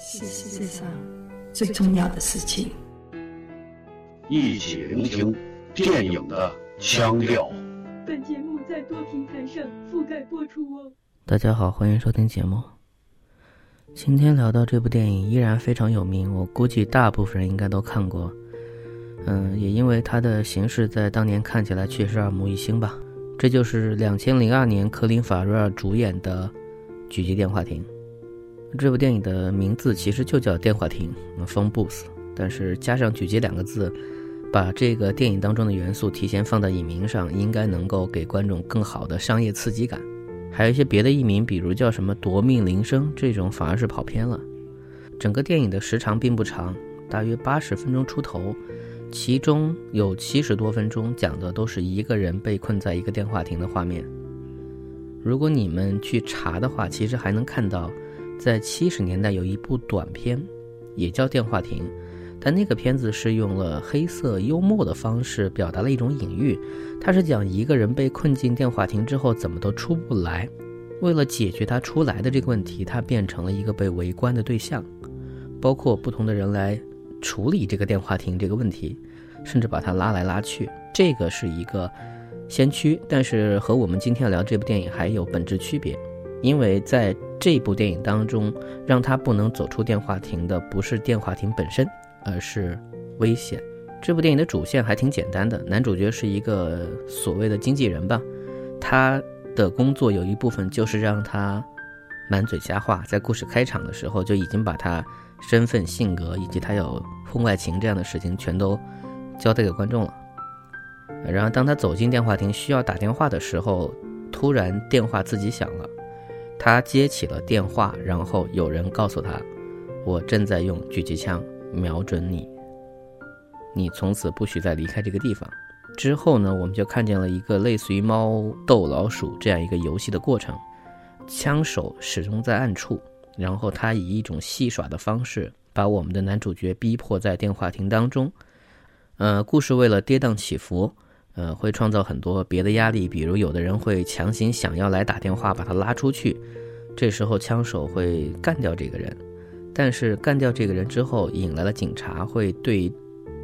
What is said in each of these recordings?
是世界上最重要的事情。一起聆听电影的腔调。本节目在多平台上覆盖播出哦。大家好，欢迎收听节目。今天聊到这部电影依然非常有名，我估计大部分人应该都看过。嗯，也因为它的形式在当年看起来确实耳目一新吧。这就是两千零二年科林·法瑞尔主演的《狙击电话亭》。这部电影的名字其实就叫《电话亭》（Phone Booth），但是加上“狙击”两个字，把这个电影当中的元素提前放在影名上，应该能够给观众更好的商业刺激感。还有一些别的译名，比如叫什么“夺命铃声”这种，反而是跑偏了。整个电影的时长并不长，大约八十分钟出头，其中有七十多分钟讲的都是一个人被困在一个电话亭的画面。如果你们去查的话，其实还能看到。在七十年代有一部短片，也叫《电话亭》，但那个片子是用了黑色幽默的方式表达了一种隐喻。它是讲一个人被困进电话亭之后怎么都出不来，为了解决他出来的这个问题，他变成了一个被围观的对象，包括不同的人来处理这个电话亭这个问题，甚至把他拉来拉去。这个是一个先驱，但是和我们今天聊这部电影还有本质区别。因为在这部电影当中，让他不能走出电话亭的不是电话亭本身，而是危险。这部电影的主线还挺简单的，男主角是一个所谓的经纪人吧，他的工作有一部分就是让他满嘴瞎话，在故事开场的时候就已经把他身份、性格以及他有婚外情这样的事情全都交代给观众了。然后当他走进电话亭需要打电话的时候，突然电话自己响了。他接起了电话，然后有人告诉他：“我正在用狙击枪瞄准你，你从此不许再离开这个地方。”之后呢，我们就看见了一个类似于猫逗老鼠这样一个游戏的过程，枪手始终在暗处，然后他以一种戏耍的方式把我们的男主角逼迫在电话亭当中。呃，故事为了跌宕起伏。呃，会创造很多别的压力，比如有的人会强行想要来打电话把他拉出去，这时候枪手会干掉这个人，但是干掉这个人之后引来了警察，会对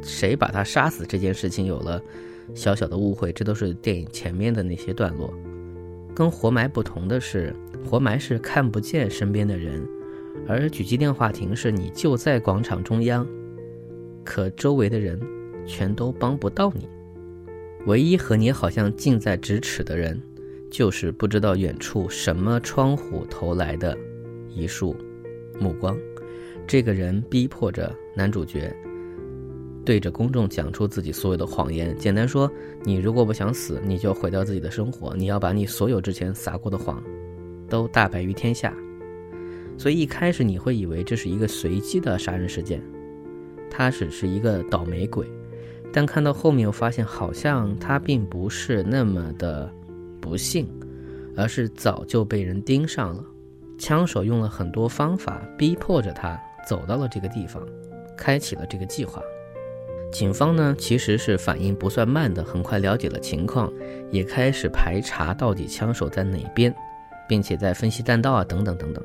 谁把他杀死这件事情有了小小的误会，这都是电影前面的那些段落。跟活埋不同的是，活埋是看不见身边的人，而狙击电话亭是你就在广场中央，可周围的人全都帮不到你。唯一和你好像近在咫尺的人，就是不知道远处什么窗户投来的一束目光。这个人逼迫着男主角，对着公众讲出自己所有的谎言。简单说，你如果不想死，你就毁掉自己的生活。你要把你所有之前撒过的谎，都大白于天下。所以一开始你会以为这是一个随机的杀人事件，他只是一个倒霉鬼。但看到后面，我发现好像他并不是那么的不幸，而是早就被人盯上了。枪手用了很多方法逼迫着他走到了这个地方，开启了这个计划。警方呢，其实是反应不算慢的，很快了解了情况，也开始排查到底枪手在哪边，并且在分析弹道啊等等等等。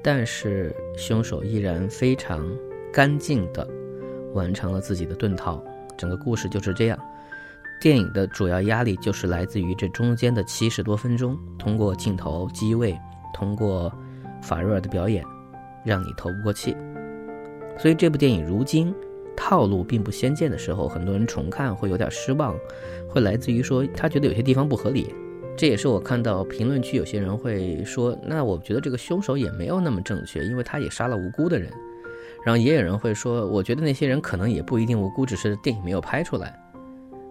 但是凶手依然非常干净的完成了自己的遁逃。整个故事就是这样，电影的主要压力就是来自于这中间的七十多分钟，通过镜头机位，通过法瑞尔的表演，让你透不过气。所以这部电影如今套路并不鲜见的时候，很多人重看会有点失望，会来自于说他觉得有些地方不合理。这也是我看到评论区有些人会说，那我觉得这个凶手也没有那么正确，因为他也杀了无辜的人。然后也有人会说，我觉得那些人可能也不一定无辜，只是电影没有拍出来。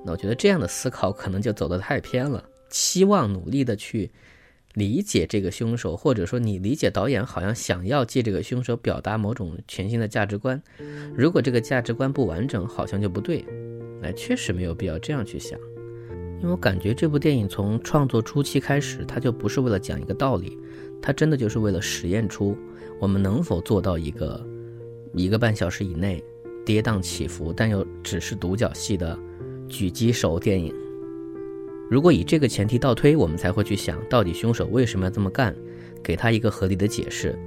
那我觉得这样的思考可能就走得太偏了。期望努力的去理解这个凶手，或者说你理解导演好像想要借这个凶手表达某种全新的价值观。如果这个价值观不完整，好像就不对。那确实没有必要这样去想，因为我感觉这部电影从创作初期开始，它就不是为了讲一个道理，它真的就是为了实验出我们能否做到一个。一个半小时以内，跌宕起伏，但又只是独角戏的狙击手电影。如果以这个前提倒推，我们才会去想到底凶手为什么要这么干，给他一个合理的解释，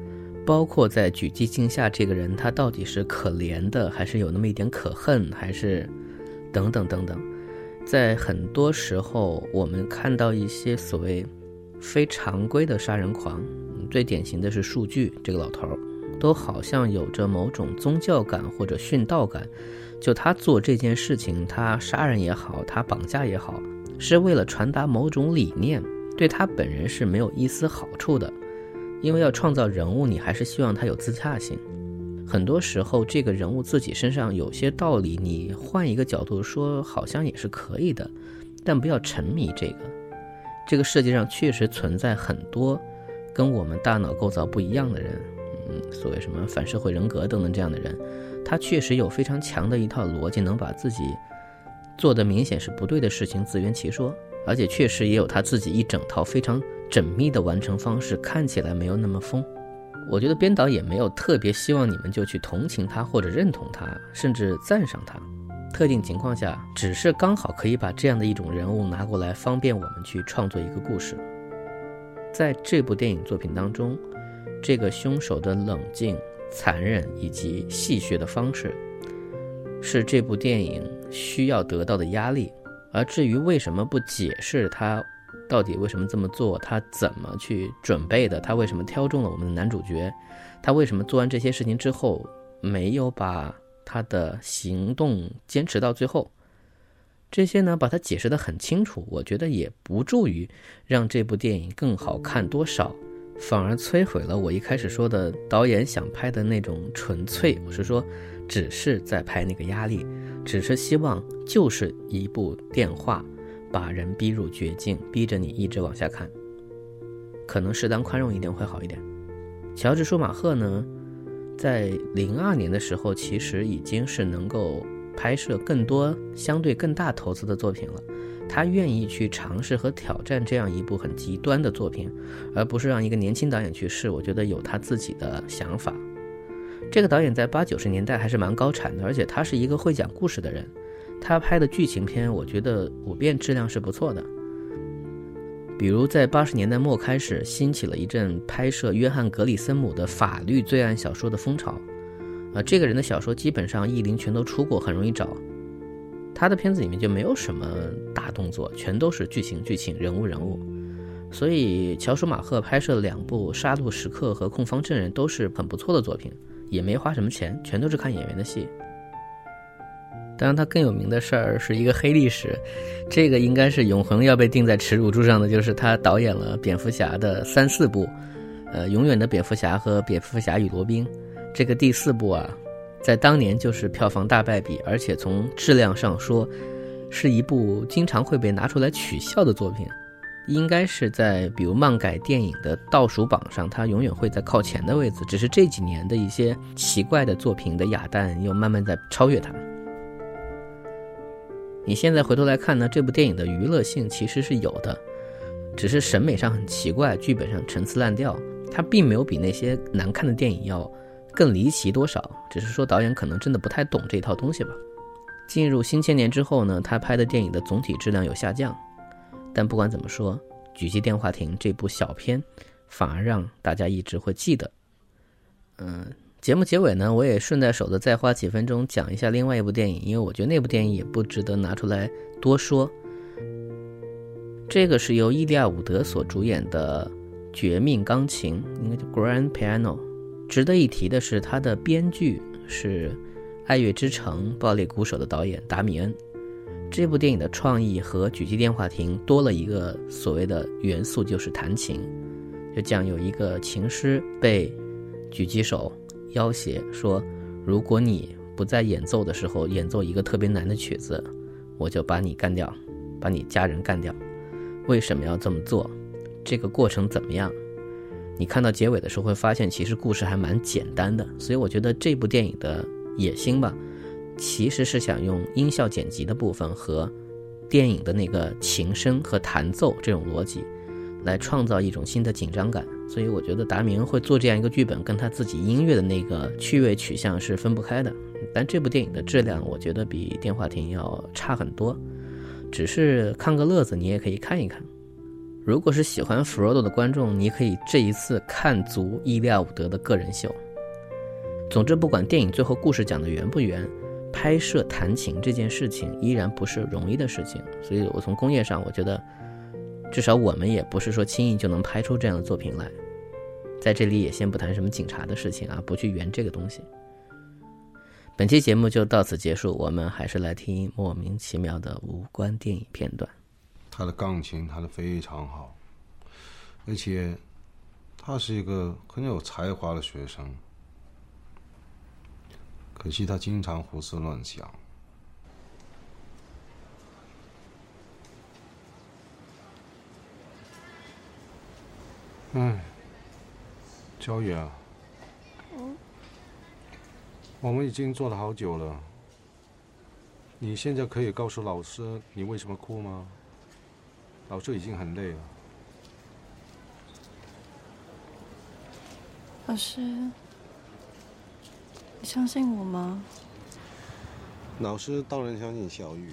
包括在狙击镜下这个人，他到底是可怜的，还是有那么一点可恨，还是等等等等。在很多时候，我们看到一些所谓非常规的杀人狂，最典型的是数据这个老头儿，都好像有着某种宗教感或者殉道感。就他做这件事情，他杀人也好，他绑架也好，是为了传达某种理念，对他本人是没有一丝好处的。因为要创造人物，你还是希望他有自洽性。很多时候，这个人物自己身上有些道理，你换一个角度说，好像也是可以的，但不要沉迷这个。这个世界上确实存在很多跟我们大脑构造不一样的人，嗯，所谓什么反社会人格等等这样的人，他确实有非常强的一套逻辑，能把自己做的明显是不对的事情自圆其说，而且确实也有他自己一整套非常缜密的完成方式，看起来没有那么疯。我觉得编导也没有特别希望你们就去同情他或者认同他，甚至赞赏他。特定情况下，只是刚好可以把这样的一种人物拿过来，方便我们去创作一个故事。在这部电影作品当中，这个凶手的冷静、残忍以及戏谑的方式，是这部电影需要得到的压力。而至于为什么不解释他？到底为什么这么做？他怎么去准备的？他为什么挑中了我们的男主角？他为什么做完这些事情之后没有把他的行动坚持到最后？这些呢，把它解释得很清楚，我觉得也不助于让这部电影更好看多少，反而摧毁了我一开始说的导演想拍的那种纯粹。我是说，只是在拍那个压力，只是希望就是一部电话。把人逼入绝境，逼着你一直往下看，可能适当宽容一点会好一点。乔治舒马赫呢，在零二年的时候，其实已经是能够拍摄更多相对更大投资的作品了。他愿意去尝试和挑战这样一部很极端的作品，而不是让一个年轻导演去试。我觉得有他自己的想法。这个导演在八九十年代还是蛮高产的，而且他是一个会讲故事的人。他拍的剧情片，我觉得普遍质量是不错的。比如在八十年代末开始，兴起了一阵拍摄约翰·格里森姆的法律罪案小说的风潮。啊，这个人的小说基本上译林全都出过，很容易找。他的片子里面就没有什么大动作，全都是剧情、剧情、人物、人物。所以乔舒马赫拍摄的两部《杀戮时刻》和《控方证人》都是很不错的作品，也没花什么钱，全都是看演员的戏。当然，他更有名的事儿是一个黑历史，这个应该是永恒要被钉在耻辱柱上的，就是他导演了蝙蝠侠的三四部，呃，永远的蝙蝠侠和蝙蝠侠与罗宾，这个第四部啊，在当年就是票房大败笔，而且从质量上说，是一部经常会被拿出来取笑的作品，应该是在比如漫改电影的倒数榜上，它永远会在靠前的位置，只是这几年的一些奇怪的作品的哑弹又慢慢在超越它。你现在回头来看呢，这部电影的娱乐性其实是有的，只是审美上很奇怪，剧本上陈词滥调。它并没有比那些难看的电影要更离奇多少，只是说导演可能真的不太懂这套东西吧。进入新千年之后呢，他拍的电影的总体质量有下降，但不管怎么说，《狙击电话亭》这部小片反而让大家一直会记得。嗯。节目结尾呢，我也顺带手的再花几分钟讲一下另外一部电影，因为我觉得那部电影也不值得拿出来多说。这个是由伊利亚伍德所主演的《绝命钢琴》，应该叫《Grand Piano》。值得一提的是，他的编剧是《爱乐之城》《爆裂鼓手》的导演达米恩。这部电影的创意和《狙击电话亭》多了一个所谓的元素，就是弹琴。就讲有一个琴师被狙击手。要挟说：“如果你不在演奏的时候演奏一个特别难的曲子，我就把你干掉，把你家人干掉。为什么要这么做？这个过程怎么样？你看到结尾的时候会发现，其实故事还蛮简单的。所以我觉得这部电影的野心吧，其实是想用音效剪辑的部分和电影的那个琴声和弹奏这种逻辑。”来创造一种新的紧张感，所以我觉得达明会做这样一个剧本，跟他自己音乐的那个趣味取向是分不开的。但这部电影的质量，我觉得比电话亭要差很多，只是看个乐子，你也可以看一看。如果是喜欢弗罗多的观众，你可以这一次看足伊利亚伍德的个人秀。总之，不管电影最后故事讲的圆不圆，拍摄弹琴这件事情依然不是容易的事情。所以我从工业上，我觉得至少我们也不是说轻易就能拍出这样的作品来。在这里也先不谈什么警察的事情啊，不去圆这个东西。本期节目就到此结束，我们还是来听莫名其妙的无关电影片段。他的钢琴弹得非常好，而且他是一个很有才华的学生。可惜他经常胡思乱想。嗯，焦野啊，我们已经做了好久了，你现在可以告诉老师你为什么哭吗？老师已经很累了。老师，你相信我吗？老师当然相信小雨，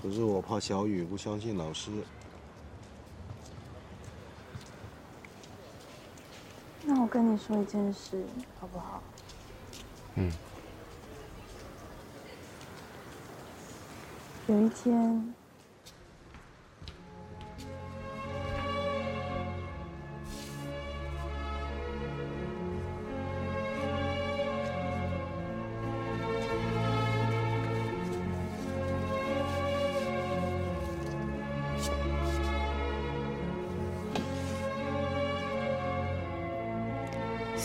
可是我怕小雨不相信老师。那我跟你说一件事，好不好？嗯。有一天。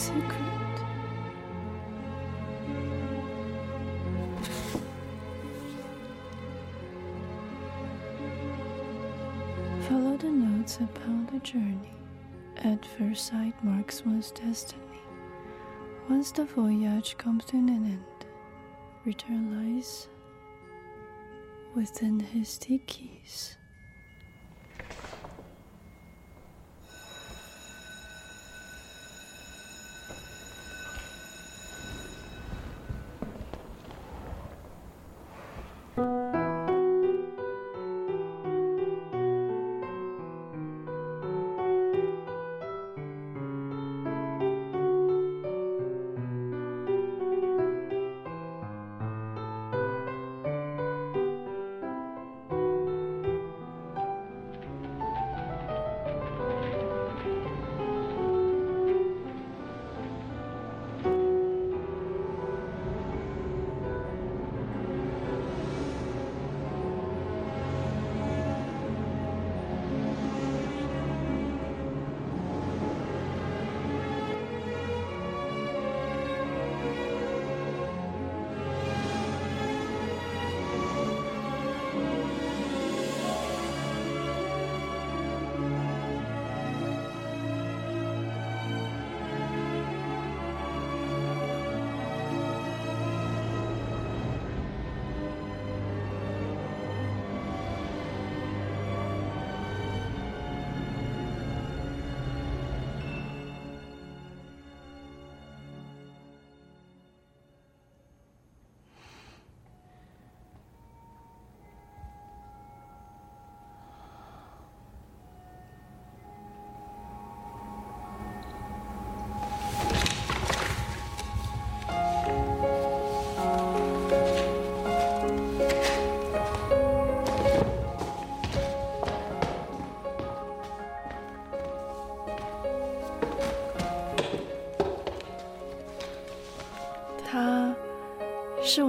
Secret. Follow the notes upon the journey. At first sight marks one's destiny. Once the voyage comes to an end, return lies within his keys.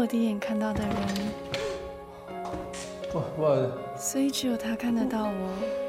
第一眼看到的人，所以只有他看得到我。